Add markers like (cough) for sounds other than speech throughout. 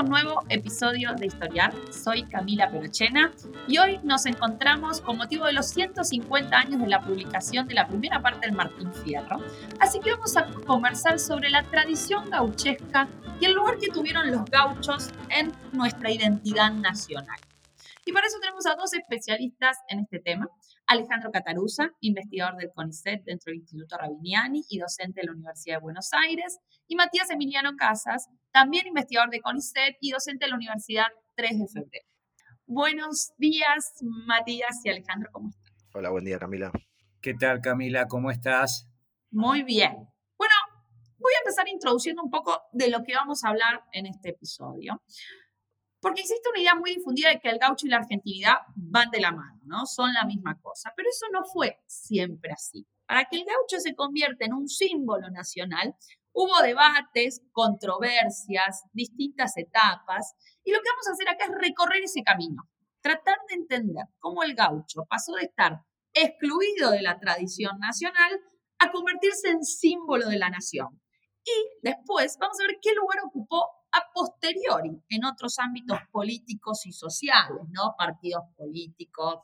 Un nuevo episodio de Historiar. Soy Camila Perochena y hoy nos encontramos con motivo de los 150 años de la publicación de la primera parte del Martín Fierro. Así que vamos a conversar sobre la tradición gauchesca y el lugar que tuvieron los gauchos en nuestra identidad nacional. Y para eso tenemos a dos especialistas en este tema. Alejandro Cataruza, investigador del CONICET dentro del Instituto Rabiniani y docente de la Universidad de Buenos Aires. Y Matías Emiliano Casas, también investigador de CONICET y docente de la Universidad 3 de febrero. Buenos días, Matías y Alejandro, ¿cómo están? Hola, buen día, Camila. ¿Qué tal, Camila? ¿Cómo estás? Muy bien. Bueno, voy a empezar introduciendo un poco de lo que vamos a hablar en este episodio. Porque existe una idea muy difundida de que el gaucho y la argentinidad van de la mano, ¿no? Son la misma cosa. Pero eso no fue siempre así. Para que el gaucho se convierta en un símbolo nacional, hubo debates, controversias, distintas etapas. Y lo que vamos a hacer acá es recorrer ese camino. Tratar de entender cómo el gaucho pasó de estar excluido de la tradición nacional a convertirse en símbolo de la nación. Y después vamos a ver qué lugar ocupó a posteriori en otros ámbitos políticos y sociales, ¿no? Partidos políticos,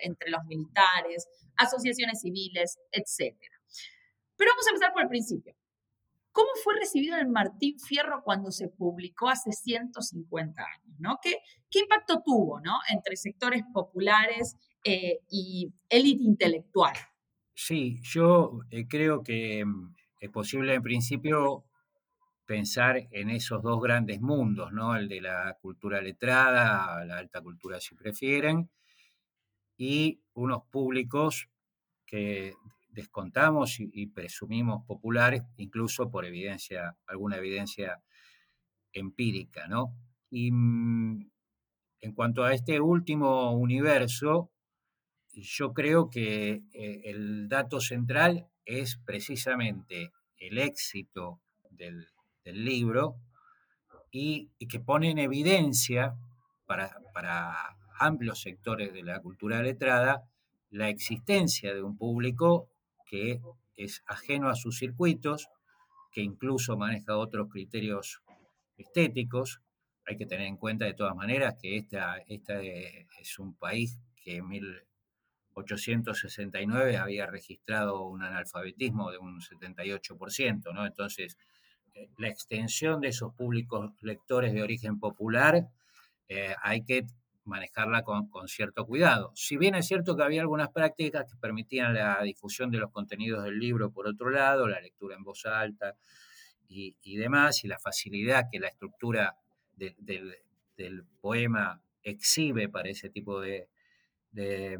entre los militares, asociaciones civiles, etc. Pero vamos a empezar por el principio. ¿Cómo fue recibido el Martín Fierro cuando se publicó hace 150 años? ¿no? ¿Qué, ¿Qué impacto tuvo ¿no? entre sectores populares eh, y élite intelectual? Sí, yo eh, creo que mm, es posible en principio pensar en esos dos grandes mundos, ¿no? El de la cultura letrada, la alta cultura si prefieren, y unos públicos que descontamos y, presumimos populares, incluso por evidencia, alguna evidencia empírica, ¿no? Y mm, en cuanto a este último universo, yo creo que eh, el dato central es precisamente el éxito del del libro y, que pone en evidencia para, para amplios sectores de la cultura letrada la existencia de un público que es ajeno a sus circuitos, que incluso maneja otros criterios estéticos. Hay que tener en cuenta de todas maneras que esta, esta es un país que en 1869 había registrado un analfabetismo de un 78%, ¿no? Entonces, eh, la extensión de esos públicos lectores de origen popular eh, hay que manejarla con, cierto cuidado. Si bien es cierto que había algunas prácticas que permitían la difusión de los contenidos del libro, por otro lado, la lectura en voz alta y, demás, y la facilidad que la estructura del poema exhibe para ese tipo de, de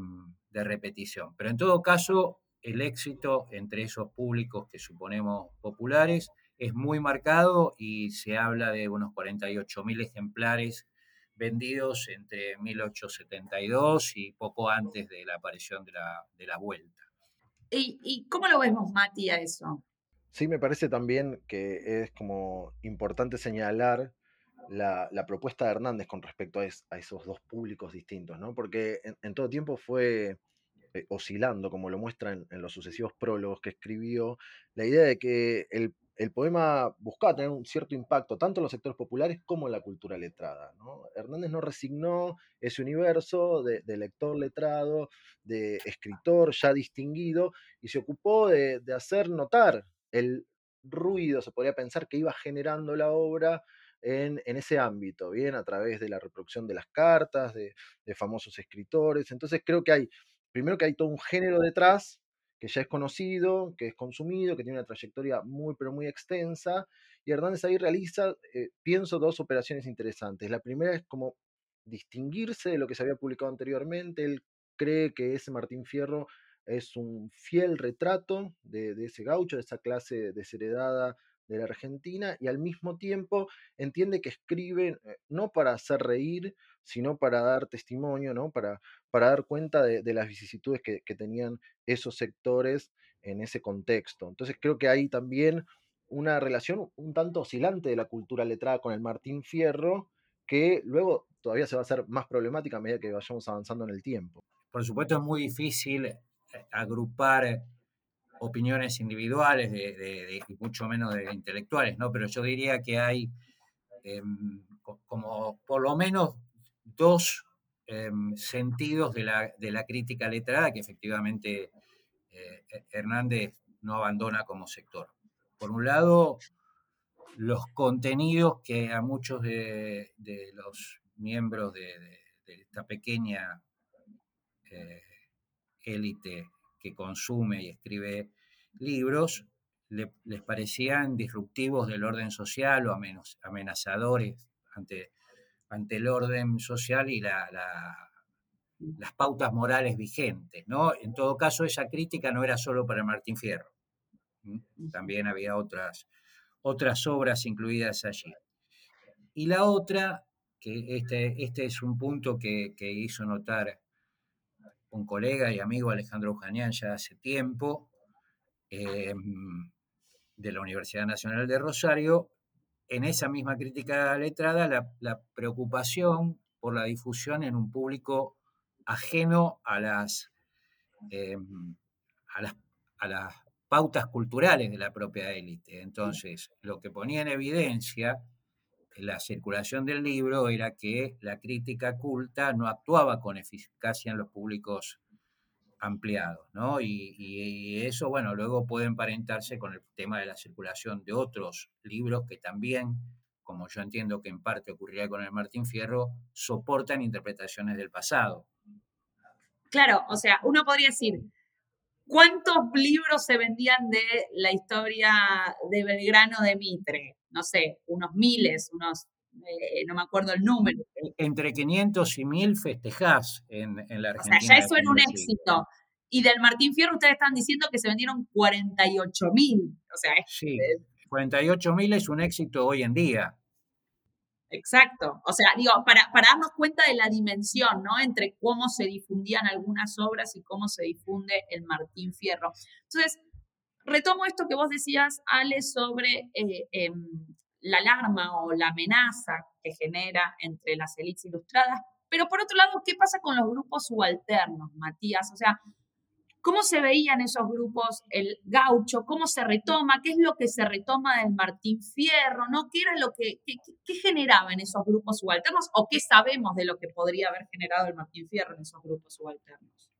repetición. Pero en todo caso, el éxito entre esos públicos que suponemos populares es muy marcado y se habla de unos 48.000 ejemplares vendidos entre 1872 y poco antes de la aparición de la, de la vuelta. ¿Y, cómo lo vemos, Mati, a eso? Sí, me parece también que es como importante señalar la, propuesta de Hernández con respecto a, esos dos públicos distintos, ¿no? Porque en, todo tiempo fue eh, oscilando, como lo muestra en, los sucesivos prólogos que escribió, la idea de que el el poema buscaba tener un cierto impacto tanto en los sectores populares como en la cultura letrada. Hernández no resignó ese universo de, lector letrado, de escritor ya distinguido, y se ocupó de, hacer notar el ruido, se podría pensar, que iba generando la obra en, ese ámbito, bien, a través de la reproducción de las cartas, de, de famosos escritores. Entonces creo que hay, primero que hay todo un género detrás que ya es conocido, que es consumido, que tiene una trayectoria muy, pero muy extensa. Y Hernández ahí realiza, eh, pienso, dos operaciones interesantes. La primera es como distinguirse de lo que se había publicado anteriormente. Él cree que ese Martín Fierro es un fiel retrato de, ese gaucho, de esa clase desheredada de la Argentina y al mismo tiempo entiende que escribe eh, no para hacer reír, sino para dar testimonio, ¿no? para, para dar cuenta de, las vicisitudes que, tenían esos sectores en ese contexto. Entonces creo que hay también una relación un tanto oscilante de la cultura letrada con el Martín Fierro, que luego todavía se va a hacer más problemática a medida que vayamos avanzando en el tiempo. Por supuesto es muy difícil eh, agrupar opiniones individuales de, y mucho menos de intelectuales, ¿no? Pero yo diría que hay em, como por lo menos dos em, sentidos de la, crítica letrada que efectivamente eh, Hernández no abandona como sector. Por un lado, los contenidos que a muchos de, los miembros de, esta pequeña eh, élite que consume y escribe libros les parecían disruptivos del orden social o amenazadores ante, ante el orden social y la, las pautas morales vigentes. ¿no? En todo caso, esa crítica no era solo para Martín Fierro. También había otras, otras obras incluidas allí. Y la otra, que este, este es un punto que, que hizo notar un colega y amigo Alejandro Ujanian ya hace tiempo, em, de la Universidad Nacional de Rosario, en esa misma crítica letrada, la, preocupación por la difusión en un público ajeno a las, em, a las, a las pautas culturales de la propia élite. Entonces, lo que ponía en evidencia la circulación del libro era que la crítica culta no actuaba con eficacia en los públicos ampliados, ¿no? Y, eso, bueno, luego puede emparentarse con el tema de la circulación de otros libros que también, como yo entiendo que en parte ocurriría con el Martín Fierro, soportan interpretaciones del pasado. Claro, o sea, uno podría decir, ¿cuántos libros se vendían de la historia de Belgrano de Mitre? No sé, unos miles, unos, eh, no me acuerdo el número. Entre 500 y 1000 festejás en, la Argentina. O sea, ya eso era un éxito. Y del Martín Fierro ustedes están diciendo que se vendieron 48 mil. O sea, sí, 48 mil es un éxito hoy en día. Exacto. O sea, digo, para, para darnos cuenta de la dimensión, ¿no? Entre cómo se difundían algunas obras y cómo se difunde el Martín Fierro. Entonces, Retomo esto que vos decías, Ale, sobre eh, em, la alarma o la amenaza que genera entre las élites ilustradas, pero por otro lado, ¿qué pasa con los grupos subalternos, Matías? O sea, ¿cómo se veían esos grupos, el gaucho? ¿Cómo se retoma? ¿Qué es lo que se retoma del Martín Fierro? ¿no? ¿Qué era lo que, qué, qué generaba en esos grupos subalternos? ¿O qué sabemos de lo que podría haber generado el Martín Fierro en esos grupos subalternos?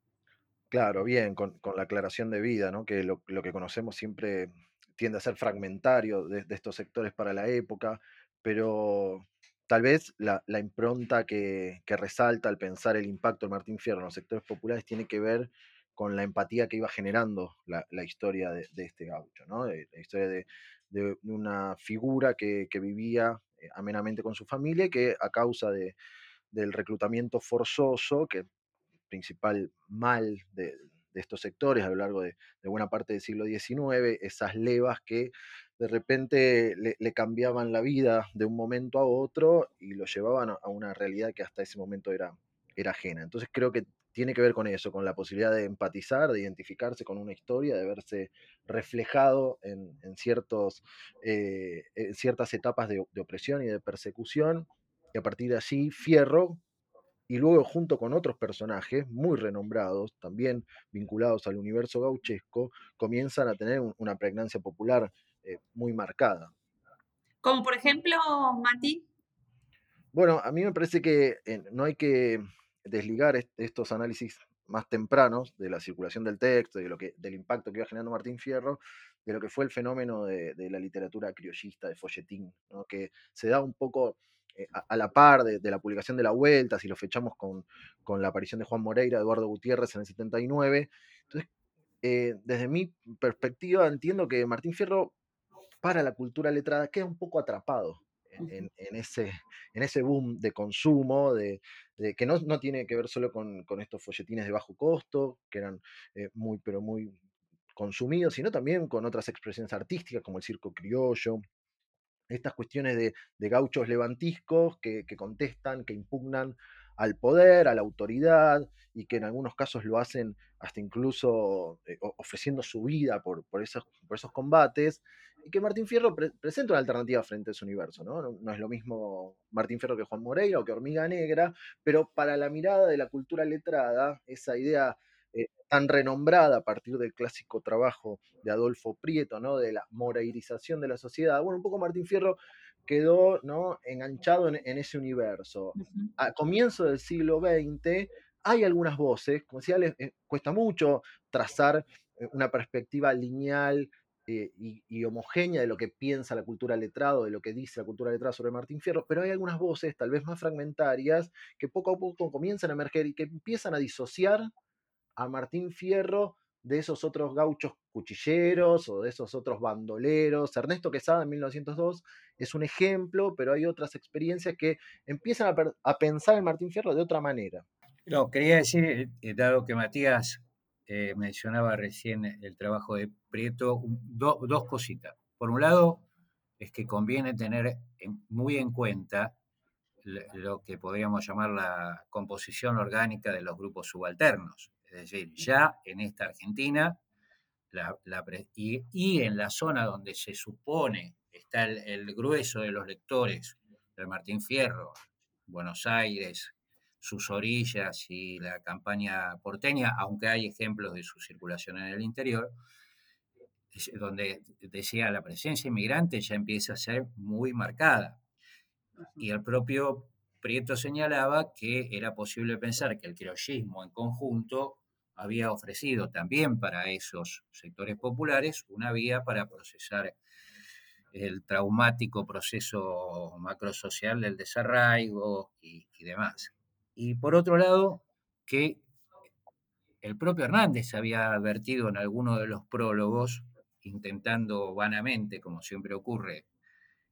Claro, bien, con, la aclaración de vida, ¿no? que lo, que conocemos siempre tiende a ser fragmentario de, estos sectores para la época, pero tal vez la, impronta que, resalta al pensar el impacto de Martín Fierro en los sectores populares tiene que ver con la empatía que iba generando la, historia de, este gaucho, ¿no? la historia de, una figura que, vivía eh, amenamente con su familia y que a causa del reclutamiento forzoso, que principal mal de, estos sectores a lo largo de, buena parte del siglo XIX, esas levas que de repente le, cambiaban la vida de un momento a otro y lo llevaban a, una realidad que hasta ese momento era, era ajena. Entonces creo que tiene que ver con eso, con la posibilidad de empatizar, de identificarse con una historia, de verse reflejado en, ciertos, eh, en ciertas etapas de, de, opresión y de persecución. Y a partir de allí, Fierro, y luego junto con otros personajes muy renombrados, también vinculados al universo gauchesco, comienzan a tener una pregnancia popular eh, muy marcada. Como por ejemplo, Mati. Bueno, a mí me parece que eh, no hay que desligar estos análisis más tempranos de la circulación del texto y de lo que, del impacto que iba generando Martín Fierro, de lo que fue el fenómeno de, la literatura criollista, de folletín, que se da un poco eh, a, la par de, la publicación de La Vuelta, si lo fechamos con, la aparición de Juan Moreira, Eduardo Gutiérrez en el 79. Entonces, eh, desde mi perspectiva, entiendo que Martín Fierro, para la cultura letrada, queda un poco atrapado en, ese, en ese boom de consumo, de, que no, tiene que ver solo con, estos folletines de bajo costo, que eran eh, muy, pero muy consumido, sino también con otras expresiones artísticas como el circo criollo, estas cuestiones de, gauchos levantiscos que, contestan, que impugnan al poder, a la autoridad, y que en algunos casos lo hacen hasta incluso eh, ofreciendo su vida por, esos, combates, y que Martín Fierro presenta una alternativa frente a ese universo, ¿no? ¿no? es lo mismo Martín Fierro que Juan Moreira o que Hormiga Negra, pero para la mirada de la cultura letrada, esa idea eh, tan renombrada a partir del clásico trabajo de Adolfo Prieto, ¿no? De la moreirización de la sociedad. Bueno, un poco Martín Fierro quedó ¿no? enganchado en, ese universo. A comienzo del siglo XX hay algunas voces, como decía, les eh, cuesta mucho trazar eh, una perspectiva lineal y, y, homogénea de lo que piensa la cultura letrada, de lo que dice la cultura letrada sobre Martín Fierro, pero hay algunas voces, tal vez más fragmentarias, que poco a poco comienzan a emerger y que empiezan a disociar a Martín Fierro de esos otros gauchos cuchilleros o de esos otros bandoleros. Ernesto Quesada en 1902 es un ejemplo, pero hay otras experiencias que empiezan a, pensar en Martín Fierro de otra manera. No, quería decir, eh, dado que Matías eh, mencionaba recién el trabajo de Prieto, dos cositas. Por un lado, es que conviene tener muy en cuenta lo que podríamos llamar la composición orgánica de los grupos subalternos. Es decir, ya en esta Argentina y, en la zona donde se supone está el, grueso de los lectores del Martín Fierro, Buenos Aires, sus orillas y la campaña porteña, aunque hay ejemplos de su circulación en el interior, donde decía la presencia inmigrante ya empieza a ser muy marcada. Y el propio Prieto señalaba que era posible pensar que el criollismo en conjunto había ofrecido también para esos sectores populares una vía para procesar el traumático proceso macrosocial del desarraigo y, demás. Y por otro lado, que el propio Hernández había advertido en alguno de los prólogos, intentando vanamente, como siempre ocurre,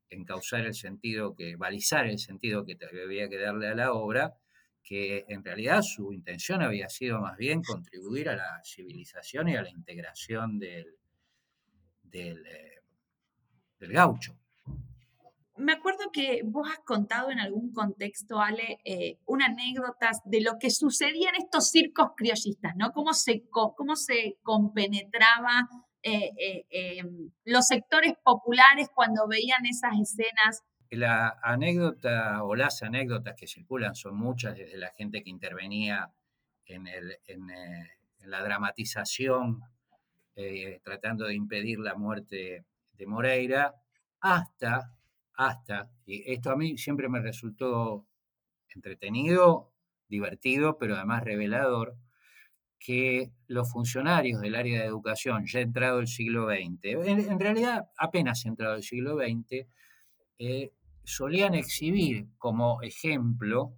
encauzar el sentido que, balizar el sentido que había que darle a la obra, que en realidad su intención había sido más bien contribuir a la civilización y a la integración del, del, eh, gaucho. Me acuerdo que vos has contado en algún contexto, Ale, eh, una anécdota de lo que sucedía en estos circos criollistas, ¿no? Cómo se, cómo se compenetraba eh, em, los sectores populares cuando veían esas escenas la anécdota o las anécdotas que circulan son muchas, desde la gente que intervenía en, eh, la dramatización, eh, tratando de impedir la muerte de Moreira, hasta, hasta, y esto a mí siempre me resultó entretenido, divertido, pero además revelador, que los funcionarios del área de educación, ya entrado el siglo XX, en, realidad apenas entrado el siglo XX, solían exhibir como ejemplo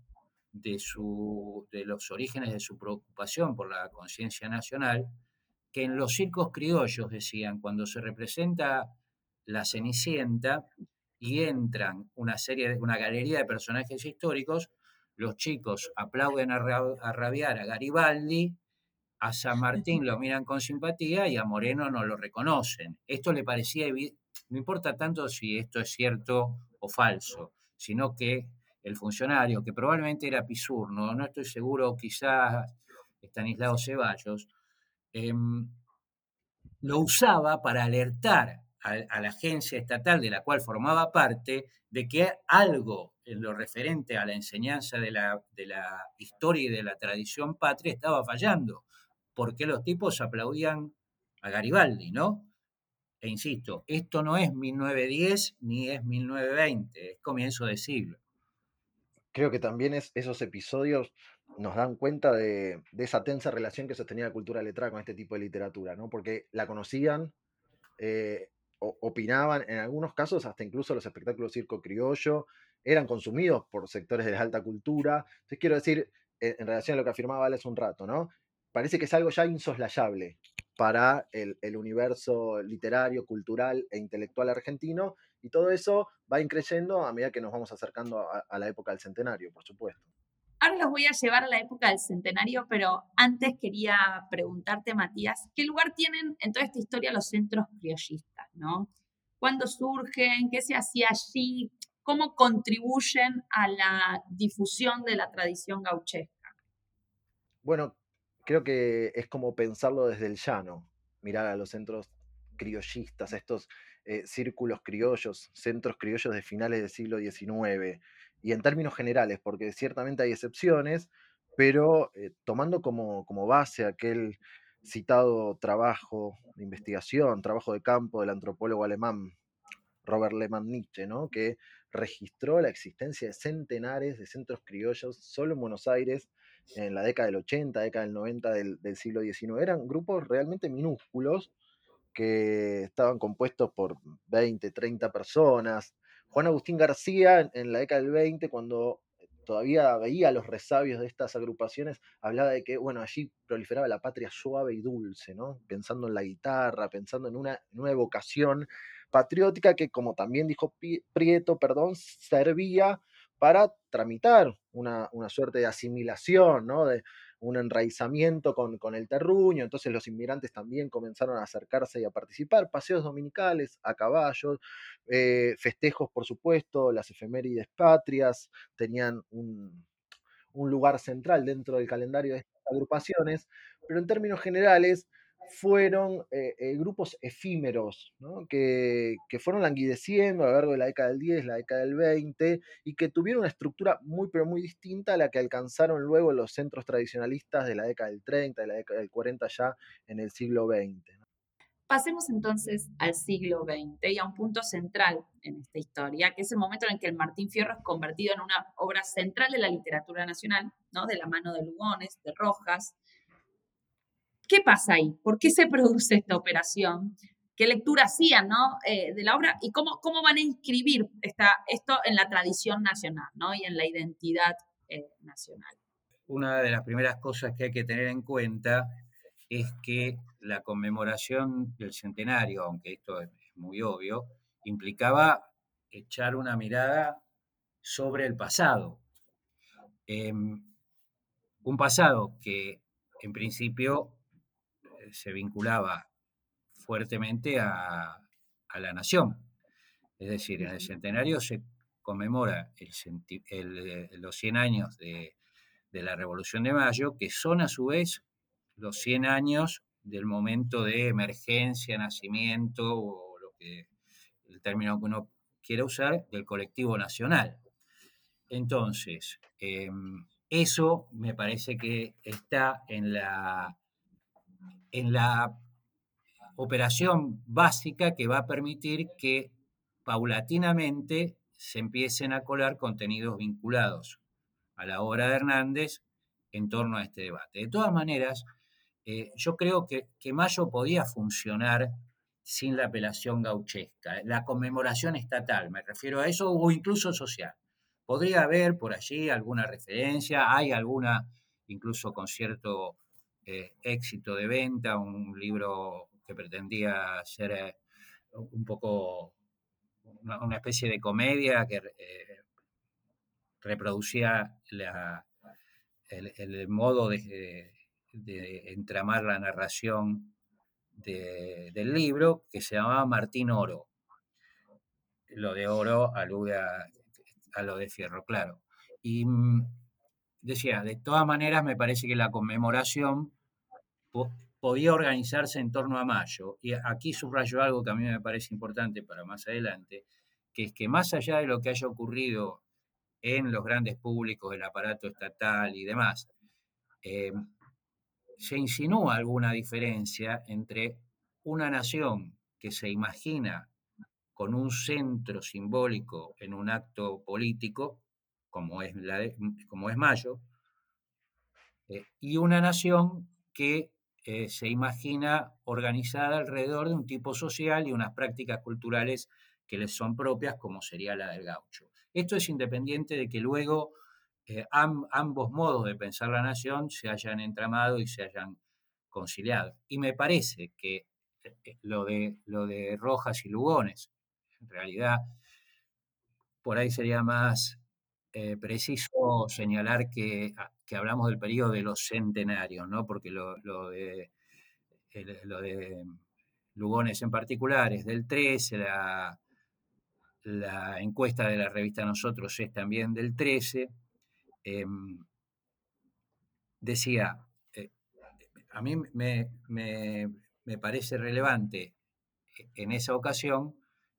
de, su, de los orígenes de su preocupación por la conciencia nacional, que en los circos criollos, decían, cuando se representa la Cenicienta y entran una serie, una galería de personajes históricos, los chicos aplauden a, a rabiar a Garibaldi, a San Martín lo miran con simpatía y a Moreno no lo reconocen. Esto le parecía, no importa tanto si esto es cierto o falso, sino que el funcionario, que probablemente era Pisurno, no estoy seguro, quizás Estanislao Ceballos, em, lo usaba para alertar a, la agencia estatal de la cual formaba parte de que algo en lo referente a la enseñanza de la, de la historia y de la tradición patria estaba fallando, porque los tipos aplaudían a Garibaldi, ¿no? E insisto, esto no es 1910 ni es 1920, es comienzo de siglo. Creo que también es, esos episodios nos dan cuenta de, esa tensa relación que sostenía la cultura letrada con este tipo de literatura, ¿no? Porque la conocían, eh, opinaban, en algunos casos hasta incluso los espectáculos circo criollo eran consumidos por sectores de la alta cultura. Entonces quiero decir, en, relación a lo que afirmaba hace un rato, ¿no? Parece que es algo ya insoslayable para el, universo literario, cultural e intelectual argentino, y todo eso va increyendo a medida que nos vamos acercando a, la época del centenario, por supuesto. Ahora los voy a llevar a la época del centenario, pero antes quería preguntarte, Matías, ¿qué lugar tienen en toda esta historia los centros criollistas, no? ¿Cuándo surgen? ¿Qué se hacía allí? ¿Cómo contribuyen a la difusión de la tradición gauchesca? Bueno, creo que es como pensarlo desde el llano, mirar a los centros criollistas, estos eh, círculos criollos, centros criollos de finales del siglo XIX, y en términos generales, porque ciertamente hay excepciones, pero eh, tomando como, como, base aquel citado trabajo de investigación, trabajo de campo del antropólogo alemán Robert Lehmann Nietzsche, ¿no? que registró la existencia de centenares de centros criollos solo en Buenos Aires en la década del 80, década del 90 del, siglo XIX. Eran grupos realmente minúsculos que estaban compuestos por 20, 30 personas, Juan Agustín García, en la década del 20, cuando todavía veía los resabios de estas agrupaciones, hablaba de que, bueno, allí proliferaba la patria suave y dulce, ¿no? Pensando en la guitarra, pensando en una, nueva vocación patriótica que, como también dijo Prieto, perdón, servía para tramitar una, una suerte de asimilación, ¿no? De, un enraizamiento con, con, el terruño, entonces los inmigrantes también comenzaron a acercarse y a participar, paseos dominicales a caballo, eh, festejos por supuesto, las efemérides patrias tenían un, un lugar central dentro del calendario de estas agrupaciones, pero en términos generales fueron eh, eh, grupos efímeros, ¿no? que, que, fueron languideciendo a lo largo de la década del 10, la década del 20, y que tuvieron una estructura muy, pero muy distinta a la que alcanzaron luego los centros tradicionalistas de la década del 30, de la década del 40 ya en el siglo XX. Pasemos entonces al siglo XX y a un punto central en esta historia, que es el momento en el que el Martín Fierro es convertido en una obra central de la literatura nacional, ¿no? de la mano de Lugones, de Rojas, ¿Qué pasa ahí? ¿Por qué se (laughs) produce esta operación? ¿Qué lectura hacían ¿no? Eh, de la obra? ¿Y cómo, cómo van a inscribir esta, esto en la tradición nacional ¿no? y en la identidad eh, nacional? Una de las primeras cosas que hay que tener en cuenta es que la conmemoración del centenario, aunque esto es muy obvio, implicaba echar una mirada sobre el pasado. Em, un pasado que en principio se vinculaba fuertemente a, la nación. Es decir, en el centenario se conmemora los 100 años de, la Revolución de Mayo, que son a su vez los 100 años del momento de emergencia, nacimiento, o lo que, el término que uno quiera usar, del colectivo nacional. Entonces, em, eso me parece que está en la en la operación básica que va a permitir que paulatinamente se empiecen a colar contenidos vinculados a la obra de Hernández en torno a este debate. De todas maneras, eh, yo creo que, que, Mayo podía funcionar sin la apelación gauchesca, la conmemoración estatal, me refiero a eso, o incluso social. Podría haber por allí alguna referencia, hay alguna, incluso con cierto eh, éxito de venta, un libro que pretendía ser eh, un poco una, especie de comedia que eh, reproducía el, modo de, entramar la narración del libro, que se llamaba Martín Oro. Lo de oro alude a, a lo de fierro, claro. Y mm, decía, de todas maneras me parece que la conmemoración podía organizarse en torno a mayo. Y aquí subrayo algo que a mí me parece importante para más adelante, que es que más allá de lo que haya ocurrido en los grandes públicos del aparato estatal y demás, eh, se insinúa alguna diferencia entre una nación que se imagina con un centro simbólico en un acto político, como es, como es Mayo, eh, y una nación que eh, se imagina organizada alrededor de un tipo social y unas prácticas culturales que les son propias, como sería la del gaucho. Esto es independiente de que luego eh, ambos modos de pensar la nación se hayan entramado y se hayan conciliado. Y me parece que lo de, lo de Rojas y Lugones, en realidad, por ahí sería más eh, preciso señalar que, ah, que, hablamos del periodo de los centenarios, ¿no? porque lo, de, Lugones en particular es del 13, la, la encuesta de la revista Nosotros es también del 13. Em, decía, eh, a mí me, me parece relevante en esa ocasión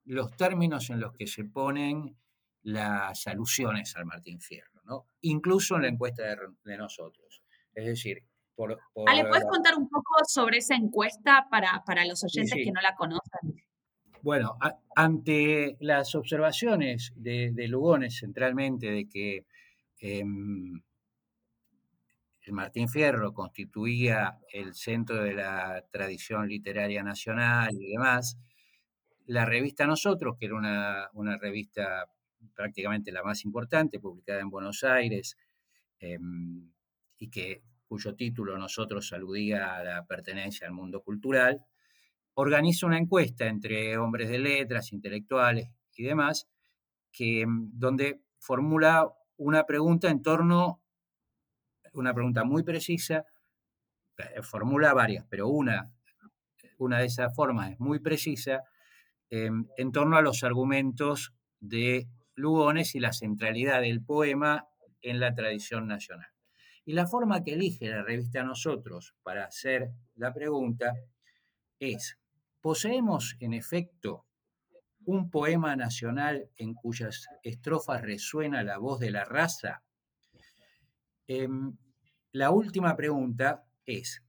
los términos en los que se ponen las alusiones al Martín Fierro, ¿no? incluso en la encuesta de, nosotros. Es decir, por, ¿le puedes contar un poco sobre esa encuesta para, para los oyentes que no la conocen? Bueno, ante las observaciones de, Lugones centralmente de que em, el Martín Fierro constituía el centro de la tradición literaria nacional y demás, la revista Nosotros, que era una, una revista prácticamente la más importante, publicada en Buenos Aires, em, y que, cuyo título nosotros aludía a la pertenencia al mundo cultural, organiza una encuesta entre hombres de letras, intelectuales y demás, que, em, donde formula una pregunta en torno, una pregunta muy precisa, eh, formula varias, pero una, una de esas formas es muy precisa, em, en torno a los argumentos de Lugones y la centralidad del poema en la tradición nacional. Y la forma que elige la revista Nosotros para hacer la pregunta es, ¿poseemos en efecto un poema nacional en cuyas estrofas resuena la voz de la raza? Em, la última pregunta es,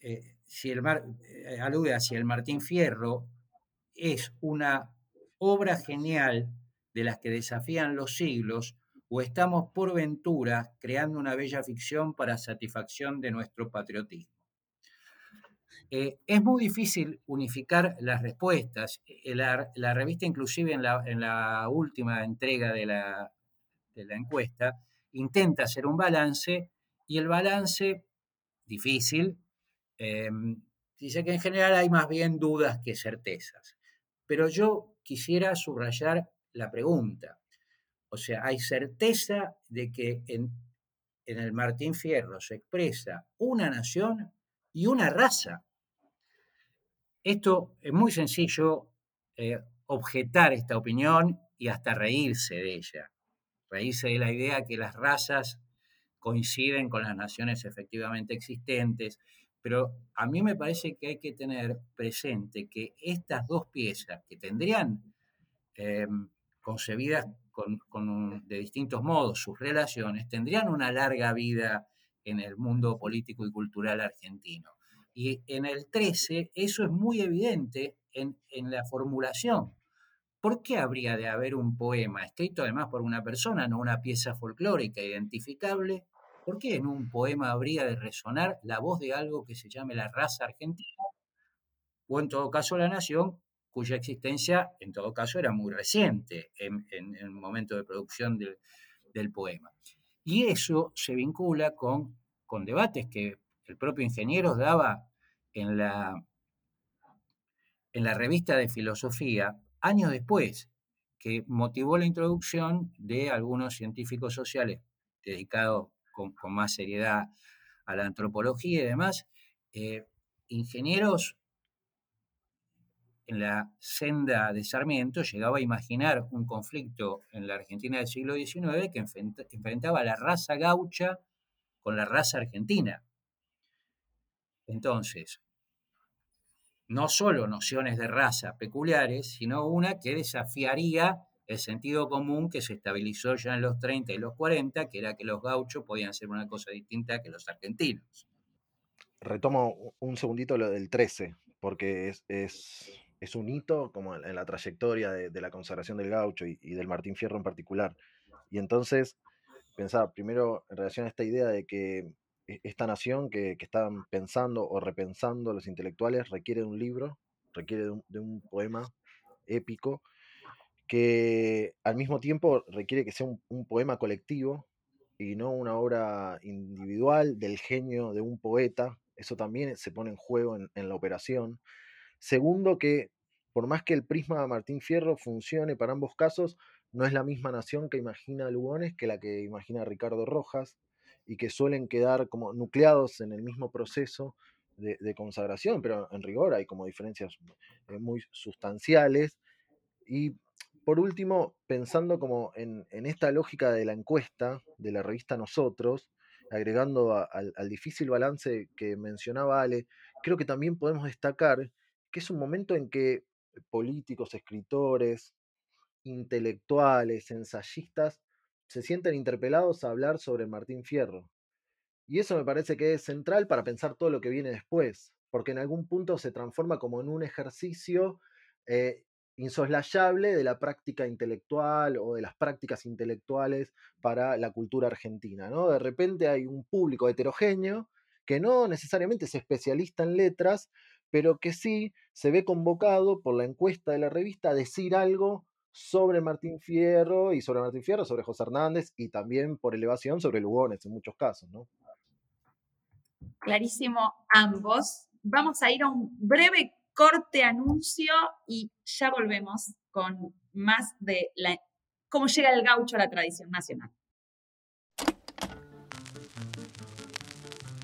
eh, si el mar, eh, alude a si el Martín Fierro es una obra genial de las que desafían los siglos, o estamos por ventura creando una bella ficción para satisfacción de nuestro patriotismo. Eh, es muy difícil unificar las respuestas. Eh, la, revista, inclusive en la, última entrega de la, encuesta, intenta hacer un balance y el balance, difícil, eh, dice que en general hay más bien dudas que certezas. Pero yo quisiera subrayar la pregunta. O sea, hay certeza de que en, el Martín Fierro se expresa una nación y una raza. Esto es muy sencillo eh, objetar esta opinión y hasta reírse de ella. Reírse de la idea que las razas coinciden con las naciones efectivamente existentes, pero a mí me parece que hay que tener presente que estas dos piezas que tendrían em, concebidas de distintos modos sus relaciones, tendrían una larga vida en el mundo político y cultural argentino. Y en el 13 eso es muy evidente en, en la formulación. ¿Por qué habría de haber un poema escrito además por una persona, no una pieza folclórica identificable, ¿Por qué en un poema habría de resonar la voz de algo que se llame la raza argentina? O en todo caso la nación, cuya existencia en todo caso era muy reciente en, el momento de producción del, poema. Y eso se vincula con, con debates que el propio ingeniero daba en la, en la revista de filosofía años después, que motivó la introducción de algunos científicos sociales dedicados con, más seriedad a la antropología y demás, eh, ingenieros en la senda de Sarmiento llegaba a imaginar un conflicto en la Argentina del siglo XIX que enfrentaba a la raza gaucha con la raza argentina. Entonces, no solo nociones de raza peculiares, sino una que desafiaría el sentido común que se estabilizó ya en los 30 y los 40, que era que los gauchos podían ser una cosa distinta que los argentinos. Retomo un segundito lo del 13, porque es, es, un hito como en la trayectoria de, la consagración del gaucho y, del Martín Fierro en particular. Y entonces pensaba primero en relación a esta idea de que e, esta nación que, que están pensando o repensando los intelectuales requiere de un libro, requiere de un poema épico que al mismo tiempo requiere que sea un, poema colectivo y no una obra individual del genio de un poeta. Eso también se pone en juego en, la operación. Segundo, que por más que el prisma de Martín Fierro funcione para ambos casos, no es la misma nación que imagina Lugones que la que imagina Ricardo Rojas y que suelen quedar como nucleados en el mismo proceso de, consagración, pero en rigor hay como diferencias eh, muy sustanciales. Y por último, pensando como en, esta lógica de la encuesta de la revista Nosotros, agregando al, difícil balance que mencionaba Ale, creo que también podemos destacar que es un momento en que políticos, escritores, intelectuales, ensayistas, se sienten interpelados a hablar sobre Martín Fierro. Y eso me parece que es central para pensar todo lo que viene después, porque en algún punto se transforma como en un ejercicio eh, insoslayable de la práctica intelectual o de las prácticas intelectuales para la cultura argentina. ¿no? De repente hay un público heterogéneo que no necesariamente es especialista en letras, pero que sí se ve convocado por la encuesta de la revista a decir algo sobre Martín Fierro y sobre Martín Fierro, sobre José Hernández y también por elevación sobre Lugones en muchos casos, ¿no? clarísimo ambos. Vamos a ir a un breve corte anuncio y ya volvemos con más de la, cómo llega el gaucho a la tradición nacional.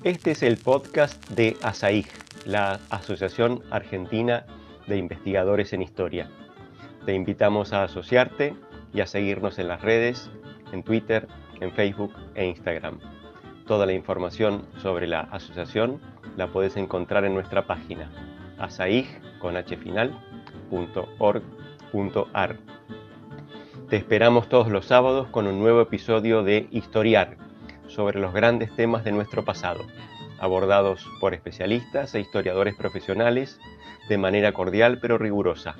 Este es el podcast de ASAIG, la Asociación Argentina de Investigadores en Historia. Te invitamos a asociarte y a seguirnos en las redes, en Twitter, en Facebook e Instagram. Toda la información sobre la asociación la puedes encontrar en nuestra página asaig.org.ar. Te esperamos todos los sábados con un nuevo episodio de Historiar sobre los grandes temas de nuestro pasado, abordados por especialistas e historiadores profesionales de manera cordial pero rigurosa.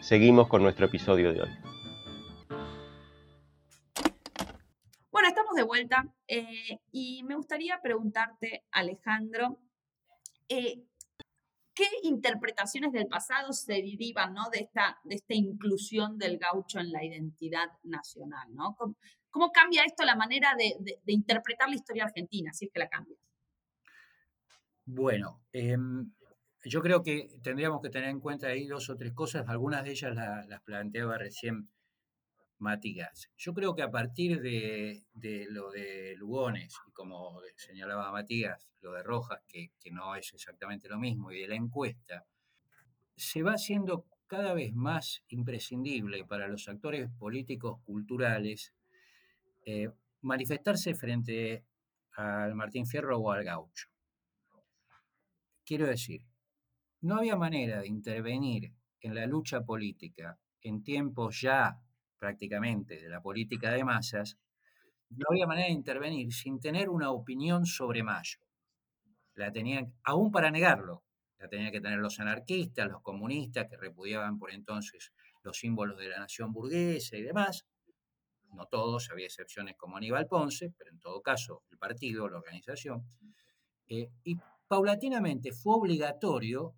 Seguimos con nuestro episodio de hoy. de vuelta eh, y me gustaría preguntarte, Alejandro, eh, ¿qué interpretaciones del pasado se derivan ¿no? de, esta, de esta inclusión del gaucho en la identidad nacional? ¿no? ¿Cómo, cambia esto la manera de, interpretar la historia argentina, si es que la cambia? Bueno, em, yo creo que tendríamos que tener en cuenta ahí dos o tres cosas, algunas de ellas las planteaba recién Matías. Yo creo que a partir de, lo de Lugones, y como señalaba Matías, lo de Rojas, que, no es exactamente lo mismo, y de la encuesta, se va haciendo cada vez más imprescindible para los actores políticos culturales eh, manifestarse frente al Martín Fierro o al Gaucho. Quiero decir, no había manera de intervenir en la lucha política en tiempos ya prácticamente de la política de masas, no había manera de intervenir sin tener una opinión sobre Mayo. La tenían, aún para negarlo, la tenían que tener los anarquistas, los comunistas que repudiaban por entonces los símbolos de la nación burguesa y demás. No todos, había excepciones como Aníbal Ponce, pero en todo caso el partido, la organización. Eh, y paulatinamente fue obligatorio,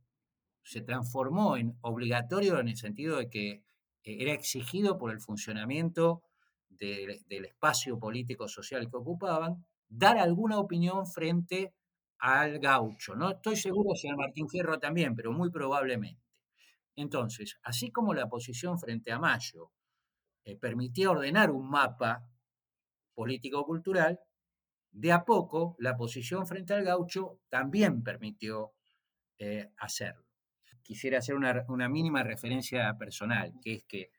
se transformó en obligatorio en el sentido de que eh, era exigido por el funcionamiento del espacio político social que ocupaban, dar alguna opinión frente al gaucho. No estoy seguro si al Martín Fierro también, pero muy probablemente. Entonces, así como la posición frente a Mayo eh, permitía ordenar un mapa político-cultural, de a poco la posición frente al gaucho también permitió eh, hacerlo quisiera hacer una, mínima referencia personal, que es que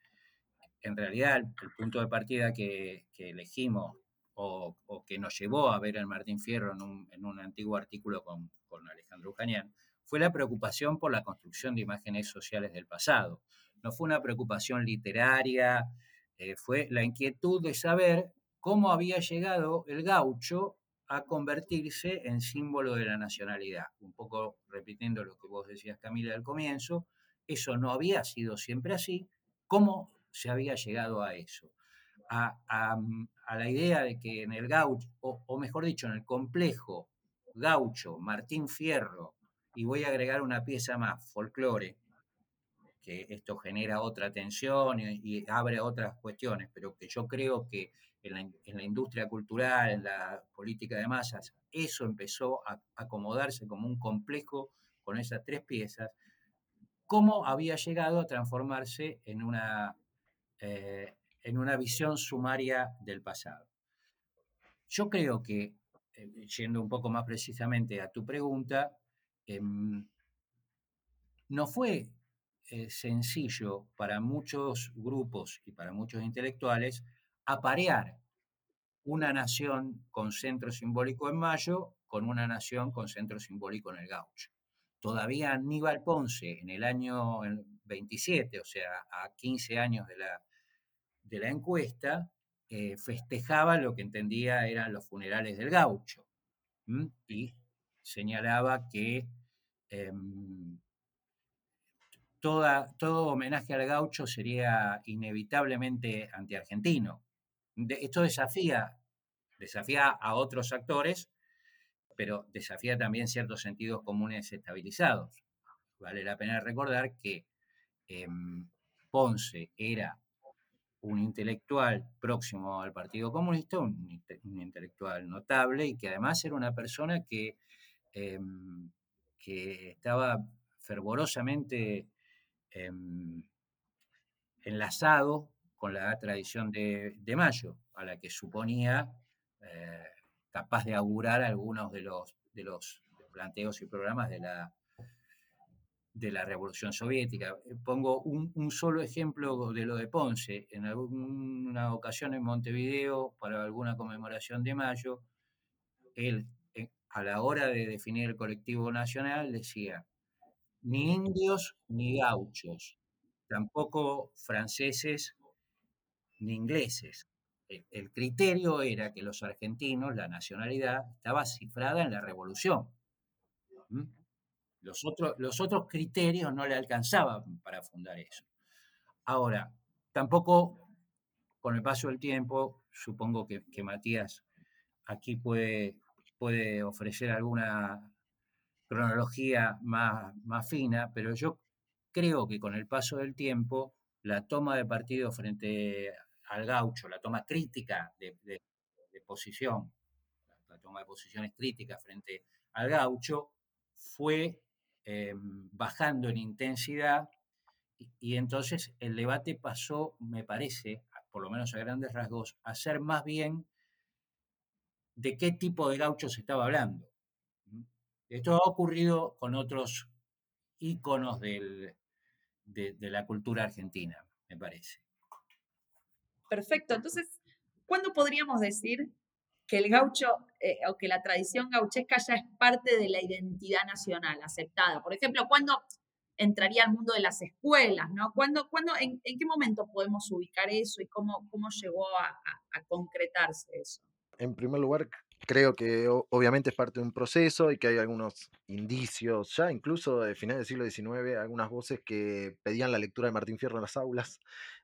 en realidad el, punto de partida que, elegimos o, que nos llevó a ver al Martín Fierro en un, antiguo artículo con, Alejandro Cañán fue la preocupación por la construcción de imágenes sociales del pasado. No fue una preocupación literaria, eh, fue la inquietud de saber cómo había llegado el gaucho a convertirse en símbolo de la nacionalidad. Un poco repitiendo lo que vos decías, Camila, al comienzo, eso no había sido siempre así. ¿Cómo se había llegado a eso? A, la idea de que en el gaucho, o, mejor dicho, en el complejo gaucho, Martín Fierro, y voy a agregar una pieza más, folclore, que esto genera otra tensión y, abre otras cuestiones, pero que yo creo que en la, industria cultural, en la política de masas, eso empezó a acomodarse como un complejo con esas tres piezas, cómo había llegado a transformarse en una, eh, en una visión sumaria del pasado. Yo creo que, eh, yendo un poco más precisamente a tu pregunta, em, no fue eh, sencillo para muchos grupos y para muchos intelectuales aparear una nación con centro simbólico en Mayo con una nación con centro simbólico en el gaucho. Todavía Aníbal Ponce, en el año 27, o sea, a 15 años de la, de la encuesta, eh, festejaba lo que entendía eran los funerales del gaucho y señalaba que em, toda, todo homenaje al gaucho sería inevitablemente antiargentino. Esto desafía, desafía a otros actores, pero desafía también ciertos sentidos comunes estabilizados. Vale la pena recordar que em, Ponce era un intelectual próximo al Partido Comunista, un, intelectual notable y que además era una persona que, em, que estaba fervorosamente em, enlazado con la tradición de, Mayo, a la que suponía eh, capaz de augurar algunos de los, planteos y programas de la, Revolución Soviética. Eh, pongo un, solo ejemplo de lo de Ponce. En alguna ocasión en Montevideo, para alguna conmemoración de mayo, él, eh, a la hora de definir el colectivo nacional, decía, ni indios ni gauchos, tampoco franceses ni ingleses. El, criterio era que los argentinos, la nacionalidad, estaba cifrada en la revolución. Los otros, los otros criterios no le alcanzaban para fundar eso. Ahora, tampoco con el paso del tiempo, supongo que, Matías aquí puede, puede ofrecer alguna cronología más, más fina, pero yo creo que con el paso del tiempo, la toma de partido frente al gaucho, la toma crítica de, posición, la toma de posiciones críticas frente al gaucho, fue eh, bajando en intensidad y, entonces el debate pasó, me parece, por lo menos a grandes rasgos, a ser más bien de qué tipo de gaucho se estaba hablando. Esto ha ocurrido con otros íconos de, la cultura argentina, me parece. Perfecto. Entonces, ¿cuándo podríamos decir que el gaucho eh, o que la tradición gauchesca ya es parte de la identidad nacional aceptada. Por ejemplo, ¿cuándo entraría al mundo de las escuelas? ¿no? ¿Cuándo, cuándo, en, qué momento podemos ubicar eso y cómo, cómo llegó a, a concretarse eso? En primer lugar, creo que obviamente es parte de un proceso y que hay algunos indicios, ya incluso de finales del siglo XIX, algunas voces que pedían la lectura de Martín Fierro en las aulas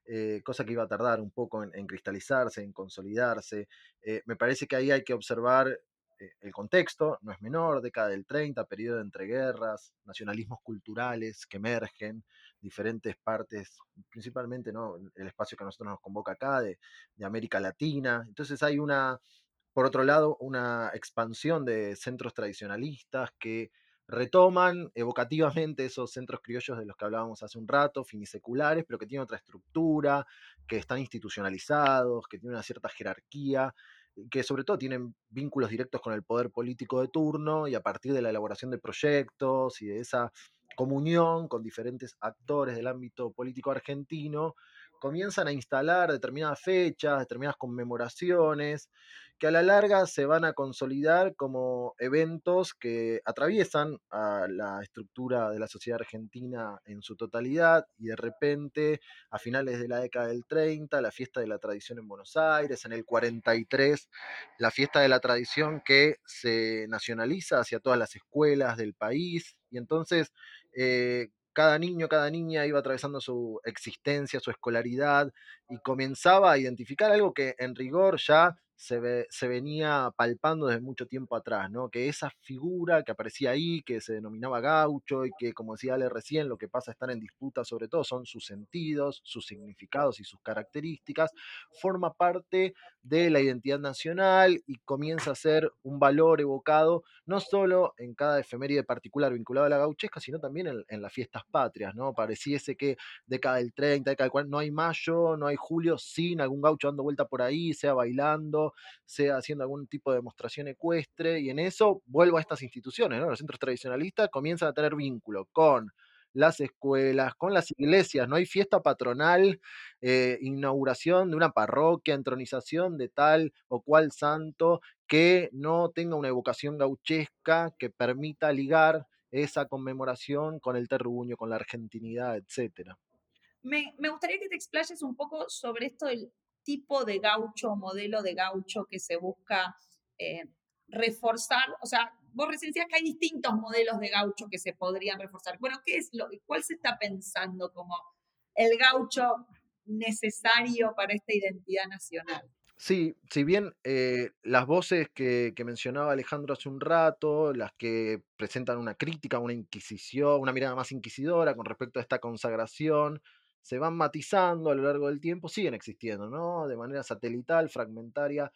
eh, cosa que iba a tardar un poco en, cristalizarse, en consolidarse. Eh, me parece que ahí hay que observar eh, el contexto, no es menor, década del 30, periodo de entreguerras, nacionalismos culturales que emergen, diferentes partes, principalmente ¿no? el espacio que a nosotros nos convoca acá, de, de América Latina. Entonces hay una, por otro lado, una expansión de centros tradicionalistas que retoman evocativamente esos centros criollos de los que hablábamos hace un rato, finiseculares, pero que tienen otra estructura, que están institucionalizados, que tienen una cierta jerarquía, que sobre todo tienen vínculos directos con el poder político de turno y a partir de la elaboración de proyectos y de esa comunión con diferentes actores del ámbito político argentino, comienzan a instalar determinadas fechas, determinadas conmemoraciones, que a la larga se van a consolidar como eventos que atraviesan a la estructura de la sociedad argentina en su totalidad y de repente a finales de la década del 30 la fiesta de la tradición en Buenos Aires, en el 43 la fiesta de la tradición que se nacionaliza hacia todas las escuelas del país y entonces eh, cada niño, cada niña iba atravesando su existencia, su escolaridad y comenzaba a identificar algo que en rigor ya se, se, venía palpando desde mucho tiempo atrás, ¿no? Que esa figura que aparecía ahí, que se denominaba gaucho y que, como decía Ale recién, lo que pasa a estar en disputa sobre todo son sus sentidos, sus significados y sus características, forma parte de la identidad nacional y comienza a ser un valor evocado no solo en cada efeméride particular vinculado a la gauchesca, sino también en, en las fiestas patrias, ¿no? Pareciese que década del 30, década del 40, no hay mayo, no hay julio sin algún gaucho dando vuelta por ahí, sea bailando, sea haciendo algún tipo de demostración ecuestre, y en eso vuelvo a estas instituciones. Los centros tradicionalistas comienzan a tener vínculo con las escuelas, con las iglesias, no hay fiesta patronal, eh, inauguración de una parroquia, entronización de tal o cual santo que no tenga una evocación gauchesca que permita ligar esa conmemoración con el terruño, con la argentinidad, etc. Me, me, gustaría que te explayes un poco sobre esto del tipo de gaucho o modelo de gaucho que se busca eh, reforzar. O sea, vos recién decías que hay distintos modelos de gaucho que se podrían reforzar. Bueno, ¿qué es lo, ¿cuál se está pensando como el gaucho necesario para esta identidad nacional? Sí, si bien eh, las voces que, que, mencionaba Alejandro hace un rato, las que presentan una crítica, una inquisición, una mirada más inquisidora con respecto a esta consagración, se van matizando a lo largo del tiempo, siguen existiendo, ¿no? De manera satelital, fragmentaria.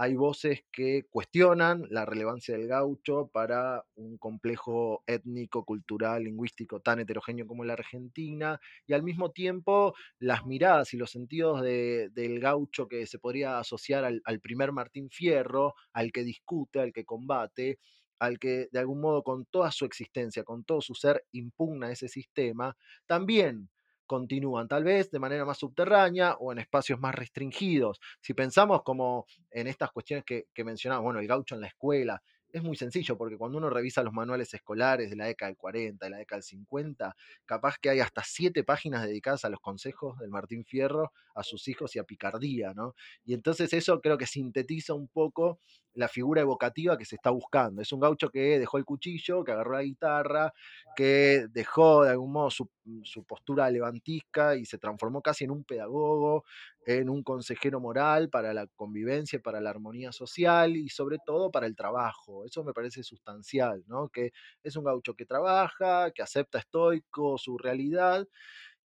Hay voces que cuestionan la relevancia del gaucho para un complejo étnico, cultural, lingüístico tan heterogéneo como la Argentina, y al mismo tiempo las miradas y los sentidos de, del gaucho que se podría asociar al, al primer Martín Fierro, al que discute, al que combate, al que de algún modo con toda su existencia, con todo su ser impugna ese sistema, también continúan, tal vez de manera más subterránea o en espacios más restringidos. Si pensamos como en estas cuestiones que, que mencionaba, bueno, el gaucho en la escuela, es muy sencillo, porque cuando uno revisa los manuales escolares de la década del 40, de la década del 50, capaz que hay hasta siete páginas dedicadas a los consejos del Martín Fierro, a sus hijos y a picardía, ¿no? Y entonces eso creo que sintetiza un poco la figura evocativa que se está buscando. Es un gaucho que dejó el cuchillo, que agarró la guitarra, que dejó de algún modo su, su postura levantisca y se transformó casi en un pedagogo, en un consejero moral para la convivencia, para la armonía social y sobre todo para el trabajo. Eso me parece sustancial, ¿no? Que es un gaucho que trabaja, que acepta estoico su realidad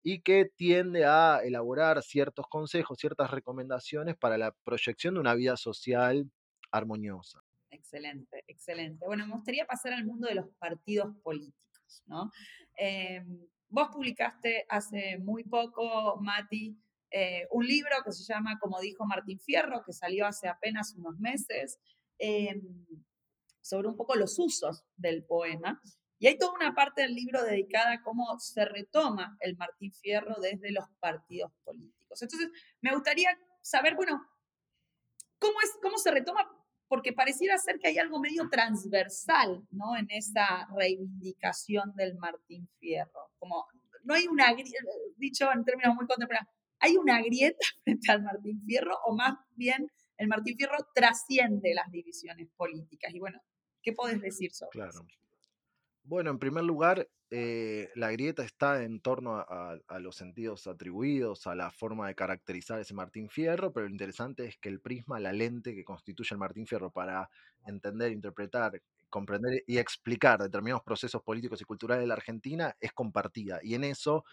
y que tiende a elaborar ciertos consejos, ciertas recomendaciones para la proyección de una vida social armoniosa. Excelente, excelente. Bueno, me gustaría pasar al mundo de los partidos políticos, ¿no? Eh, vos publicaste hace muy poco, Mati, eh, un libro que se llama Como dijo Martín Fierro, que salió hace apenas unos meses, eh, sobre un poco los usos del poema. Y hay toda una parte del libro dedicada a cómo se retoma el Martín Fierro desde los partidos políticos. Entonces, me gustaría saber, bueno, ¿cómo, es, cómo se retoma? Porque pareciera ser que hay algo medio transversal, ¿no? En esa reivindicación del Martín Fierro. Como no hay una, dicho en términos muy contemporáneos, ¿Hay una grieta (laughs) frente al Martín Fierro o más bien el Martín Fierro trasciende las divisiones políticas? Y bueno, ¿qué podés decir sobre claro. eso? Bueno, en primer lugar, eh, la grieta está en torno a, a, los sentidos atribuidos, a la forma de caracterizar ese Martín Fierro, pero lo interesante es que el prisma, la lente que constituye el Martín Fierro para entender, interpretar, comprender y explicar determinados procesos políticos y culturales de la Argentina es compartida. Y en eso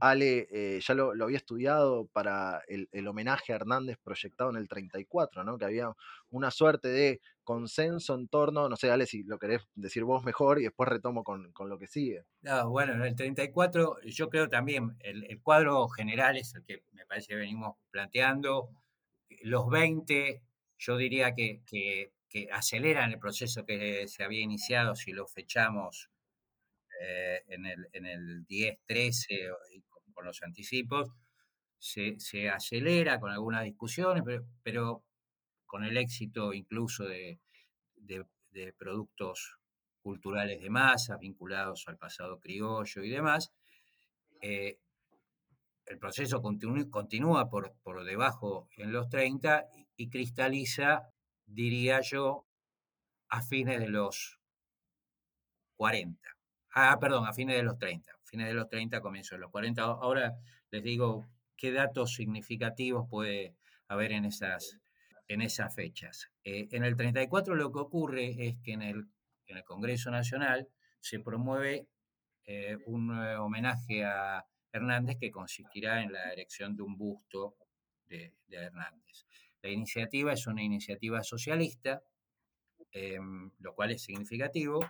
Ale eh, ya lo, había estudiado para el, el, homenaje a Hernández proyectado en el 34, ¿no? que había una suerte de consenso en torno, no sé, Ale, si lo querés decir vos mejor y después retomo con, con lo que sigue. No, bueno, en el 34 yo creo también el, cuadro general es el que me parece que venimos planteando. Los 20, yo diría que, que aceleran el proceso que se había iniciado si lo fechamos eh, en, el, en el 10-13 con, los anticipos, se, se, acelera con algunas discusiones, pero, pero, con el éxito incluso de, de, productos culturales de masa vinculados al pasado criollo y demás, eh, el proceso continu, continúa por, por, debajo en los 30 y, y cristaliza, diría yo, a fines de los 40. Ah, perdón, a fines de los 30. A fines de los 30, comienzo de los 40. Ahora les digo qué datos significativos puede haber en esas, en esas fechas. Eh, en el 34 lo que ocurre es que en el, en el Congreso Nacional se promueve eh, un homenaje a Hernández que consistirá en la erección de un busto de, Hernández. La iniciativa es una iniciativa socialista, em, lo cual es significativo.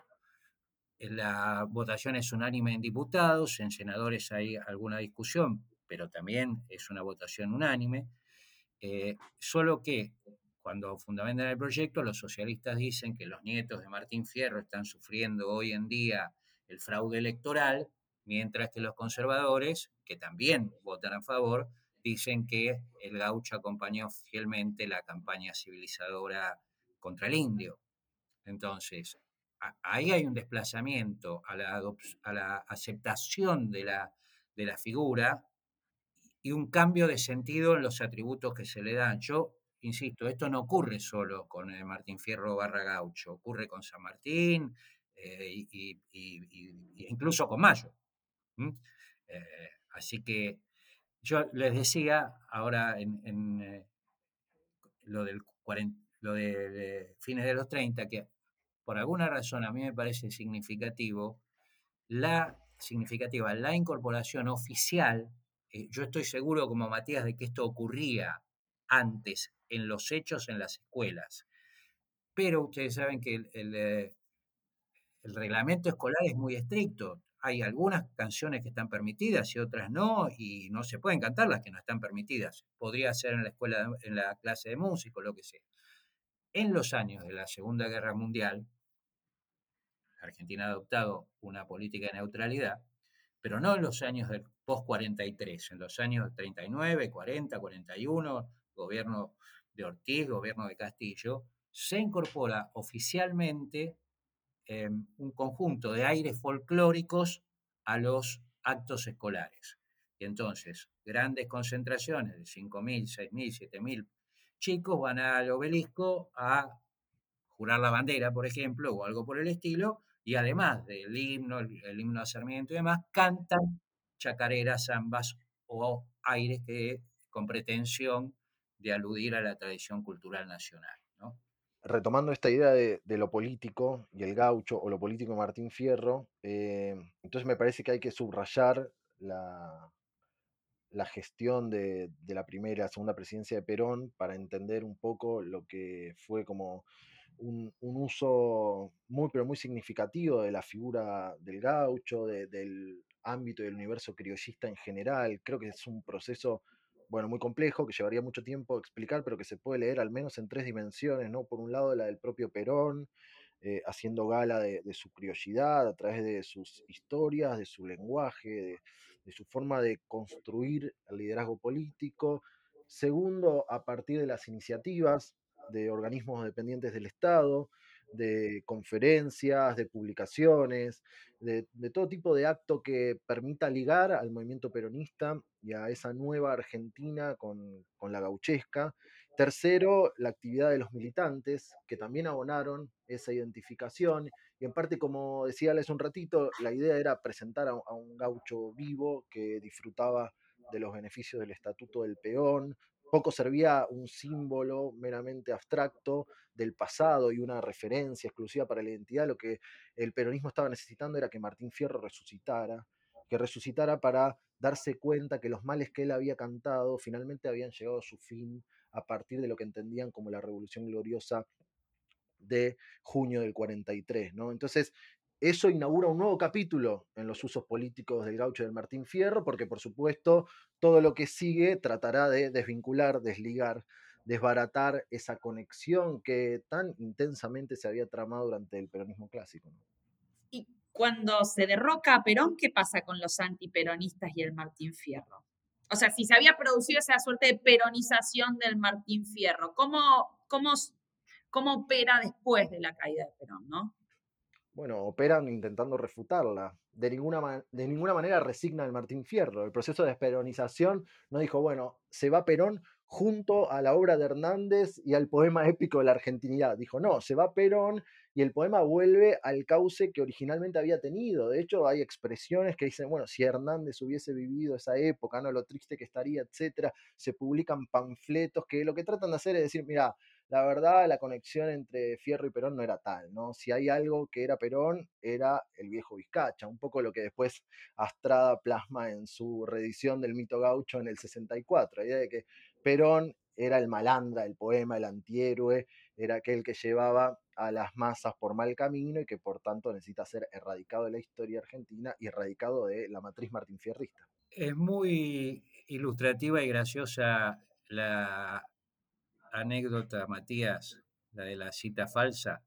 La votación es unánime en diputados, en senadores hay alguna discusión, pero también es una votación unánime. Eh, solo que cuando fundamentan el proyecto, los socialistas dicen que los nietos de Martín Fierro están sufriendo hoy en día el fraude electoral, mientras que los conservadores, que también votan a favor, dicen que el gaucho acompañó fielmente la campaña civilizadora contra el indio. Entonces, ahí hay un desplazamiento a la, aceptación de la, figura y un cambio de sentido en los atributos que se le dan. Yo insisto, esto no ocurre solo con el Martín Fierro barra gaucho, ocurre con San Martín e incluso con Mayo. Eh, así que yo les decía ahora en, eh, lo del de, fines de los 30, que por alguna razón a mí me parece significativo la significativa la incorporación oficial. Eh, yo estoy seguro, como Matías, de que esto ocurría antes en los hechos en las escuelas. Pero ustedes saben que el, el reglamento escolar es muy estricto hay algunas canciones que están permitidas y otras no, y no se pueden cantar las que no están permitidas. Podría ser en la escuela, en la clase de músico, lo que sea. En los años de la Segunda Guerra Mundial, Argentina ha adoptado una política de neutralidad, pero no en los años del post-43, en los años 39, 40, 41, gobierno de Ortiz, gobierno de Castillo, se incorpora oficialmente Em, un conjunto de aires folclóricos a los actos escolares. Y entonces, grandes concentraciones de 5.000, 6.000, 7.000 chicos van al obelisco a jurar la bandera, por ejemplo, o algo por el estilo, y además del himno, el, himno a Sarmiento y demás, cantan chacareras, zambas o aires que, con pretensión de aludir a la tradición cultural nacional retomando esta idea de, lo político y el gaucho o lo político Martín Fierro, eh, entonces me parece que hay que subrayar la, la gestión de, la primera y segunda presidencia de Perón para entender un poco lo que fue como un, uso muy pero muy significativo de la figura del gaucho, del ámbito del universo criollista en general. Creo que es un proceso bueno, muy complejo, que llevaría mucho tiempo explicar, pero que se puede leer al menos en tres dimensiones, ¿no? Por un lado, la del propio Perón, eh, haciendo gala de, su criollidad a través de sus historias, de su lenguaje, de, su forma de construir el liderazgo político. Segundo, a partir de las iniciativas de organismos dependientes del Estado, de conferencias, de publicaciones, de, todo tipo de acto que permita ligar al movimiento peronista y a esa nueva Argentina con, la gauchesca. Tercero, la actividad de los militantes, que también abonaron esa identificación. Y en parte, como decía hace un ratito, la idea era presentar a, a un gaucho vivo que disfrutaba de los beneficios del Estatuto del Peón, poco servía un símbolo meramente abstracto del pasado y una referencia exclusiva para la identidad. Lo que el peronismo estaba necesitando era que Martín Fierro resucitara, que resucitara para darse cuenta que los males que él había cantado finalmente habían llegado a su fin a partir de lo que entendían como la Revolución Gloriosa de junio del 43. ¿no? Entonces, eso inaugura un nuevo capítulo en los usos políticos del gaucho del Martín Fierro, porque por supuesto todo lo que sigue tratará de desvincular, desligar, desbaratar esa conexión que tan intensamente se había tramado durante el peronismo clásico. Y cuando se derroca a Perón, ¿qué pasa con los antiperonistas y el Martín Fierro? O sea, si se había producido esa suerte de peronización del Martín Fierro, ¿cómo, cómo, opera después de la caída de Perón, no? Bueno, operan intentando refutarla. De ninguna, de ninguna manera resigna el Martín Fierro. El proceso de desperonización no dijo, bueno, se va Perón junto a la obra de Hernández y al poema épico de la argentinidad. Dijo, no, se va Perón y el poema vuelve al cauce que originalmente había tenido. De hecho, hay expresiones que dicen, bueno, si Hernández hubiese vivido esa época, ¿no? Lo triste que estaría, etcétera. Se publican panfletos que lo que tratan de hacer es decir, mira, la verdad la conexión entre Fierro y Perón no era tal, ¿no? Si hay algo que era Perón, era el viejo Vizcacha, un poco lo que después Astrada plasma en su reedición del mito gaucho en el 64, la idea de que Perón era el malandra el poema, el antihéroe, era aquel que llevaba a las masas por mal camino y que por tanto necesita ser erradicado de la historia argentina y erradicado de la matriz Martín Fierrista. Es muy ilustrativa y graciosa la anécdota, Matías, la de la cita falsa,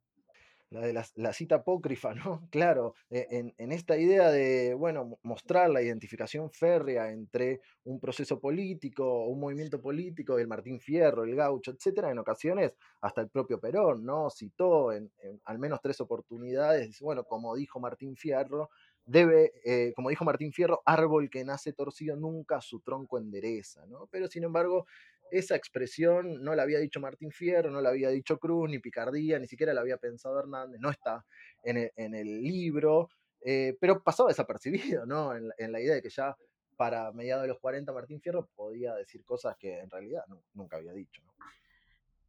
la de la, cita apócrifa, (laughs) ¿no? Claro, e, en, esta idea de, bueno, mostrar la identificación férrea entre un proceso político, un movimiento político, el Martín Fierro, el gaucho, etcétera, en ocasiones hasta el propio Perón, ¿no? Citó en, al menos tres oportunidades, bueno, como dijo Martín Fierro, debe, eh, como dijo Martín Fierro, árbol que nace torcido nunca su tronco endereza, ¿no? Pero sin embargo, esa expresión no la había dicho Martín Fierro, no la había dicho Cruz, ni Picardía, ni siquiera la había pensado Hernández, no está en el, libro, eh, pero pasaba desapercibido, ¿no? En, la idea de que ya para mediados de los 40 Martín Fierro podía decir cosas que en realidad nunca había dicho,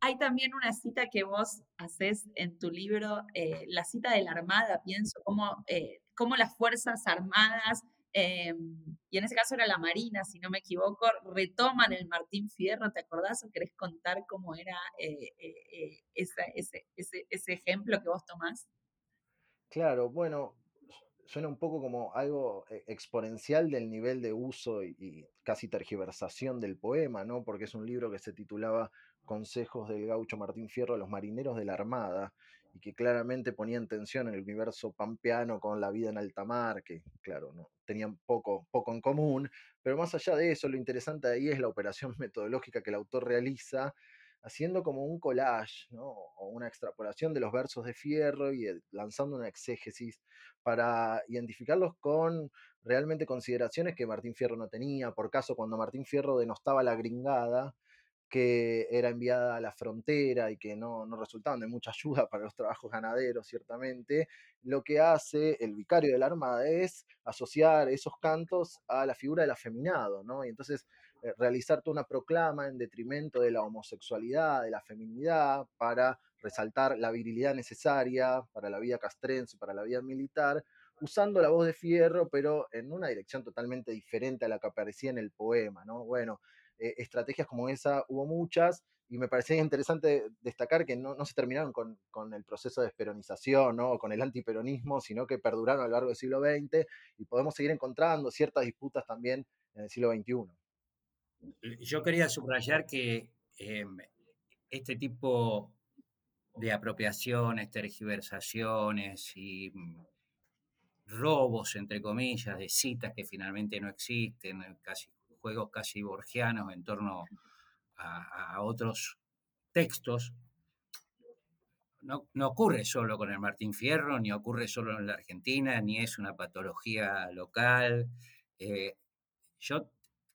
Hay también una cita que vos haces en tu libro, eh, la cita de la Armada, pienso, cómo, eh, cómo las Fuerzas Armadas Em, y en ese caso era la Marina, si no me equivoco, retoman el Martín Fierro, ¿te acordás o querés contar cómo era eh, eh, eh, ese, ese, ejemplo que vos tomás? Claro, bueno, suena un poco como algo exponencial del nivel de uso y, y, casi tergiversación del poema, ¿no? Porque es un libro que se titulaba Consejos del gaucho Martín Fierro a los marineros de la Armada, y que claramente ponía en tensión el universo pampeano con la vida en alta mar, que claro, no, tenían poco, poco en común, pero más allá de eso, lo interesante ahí es la operación (laughs) metodológica que el autor realiza, haciendo como un collage, ¿no? o una extrapolación de los versos de Fierro y lanzando una exégesis para identificarlos con realmente consideraciones que Martín Fierro no tenía. Por caso, cuando Martín Fierro denostaba la gringada, que era enviada a la frontera y que no, no, resultaban de mucha ayuda para los trabajos ganaderos, ciertamente, lo que hace el vicario de la Armada es asociar esos cantos a la figura del afeminado, ¿no? Y entonces eh, realizar toda una proclama en detrimento de la homosexualidad, de la feminidad, para resaltar la virilidad necesaria para la vida castrense, para la vida militar, usando la voz de Fierro, pero en una dirección totalmente diferente a la que aparecía en el poema, ¿no? Bueno, eh, estrategias como esa hubo muchas y me parecía interesante destacar que no, se terminaron con, el proceso de esperonización o con el antiperonismo, sino que perduraron a lo largo del siglo XX y podemos seguir encontrando ciertas disputas también en el siglo XXI. Yo quería subrayar que em, este tipo de apropiaciones, tergiversaciones y mm, robos, entre comillas, de citas que finalmente no existen, casi juegos casi borgianos en torno a, otros textos, no, ocurre solo con el Martín Fierro, ni ocurre solo en la Argentina, ni es una patología local. Eh, yo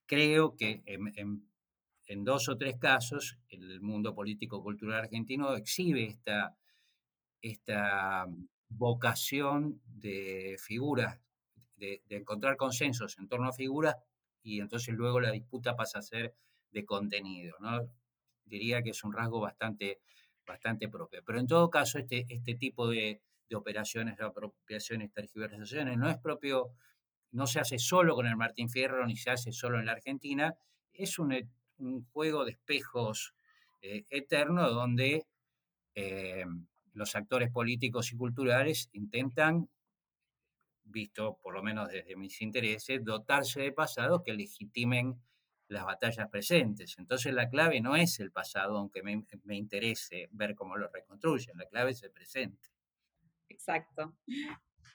creo que en, dos o tres casos el mundo político-cultural argentino exhibe esta, esta vocación de figuras, de, de, encontrar consensos en torno a figuras y entonces luego la disputa pasa a ser de contenido. ¿no? Diría que es un rasgo bastante, bastante propio. Pero en todo caso, este, este tipo de, de operaciones, de apropiaciones, tergiversaciones, no es propio, no se hace solo con el Martín Fierro ni se hace solo en la Argentina, es un, un juego de espejos eh, eterno donde eh, los actores políticos y culturales intentan visto por lo menos desde mis intereses, dotarse de pasados que legitimen las batallas presentes. Entonces la clave no es el pasado, aunque me, me interese ver cómo lo reconstruyen, la clave es el presente. Exacto.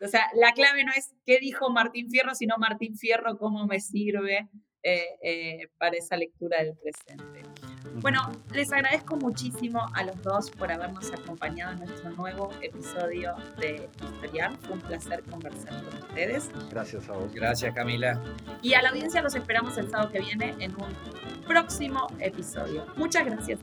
O sea, la clave no es qué dijo Martín Fierro, sino Martín Fierro cómo me sirve eh, eh, para esa lectura del presente. Bueno, les agradezco muchísimo a los dos por habernos acompañado en nuestro nuevo episodio de Historial. Fue un placer conversar con ustedes. Gracias a vos. Gracias, Camila. Y a la audiencia los esperamos el sábado que viene en un próximo episodio. Muchas gracias.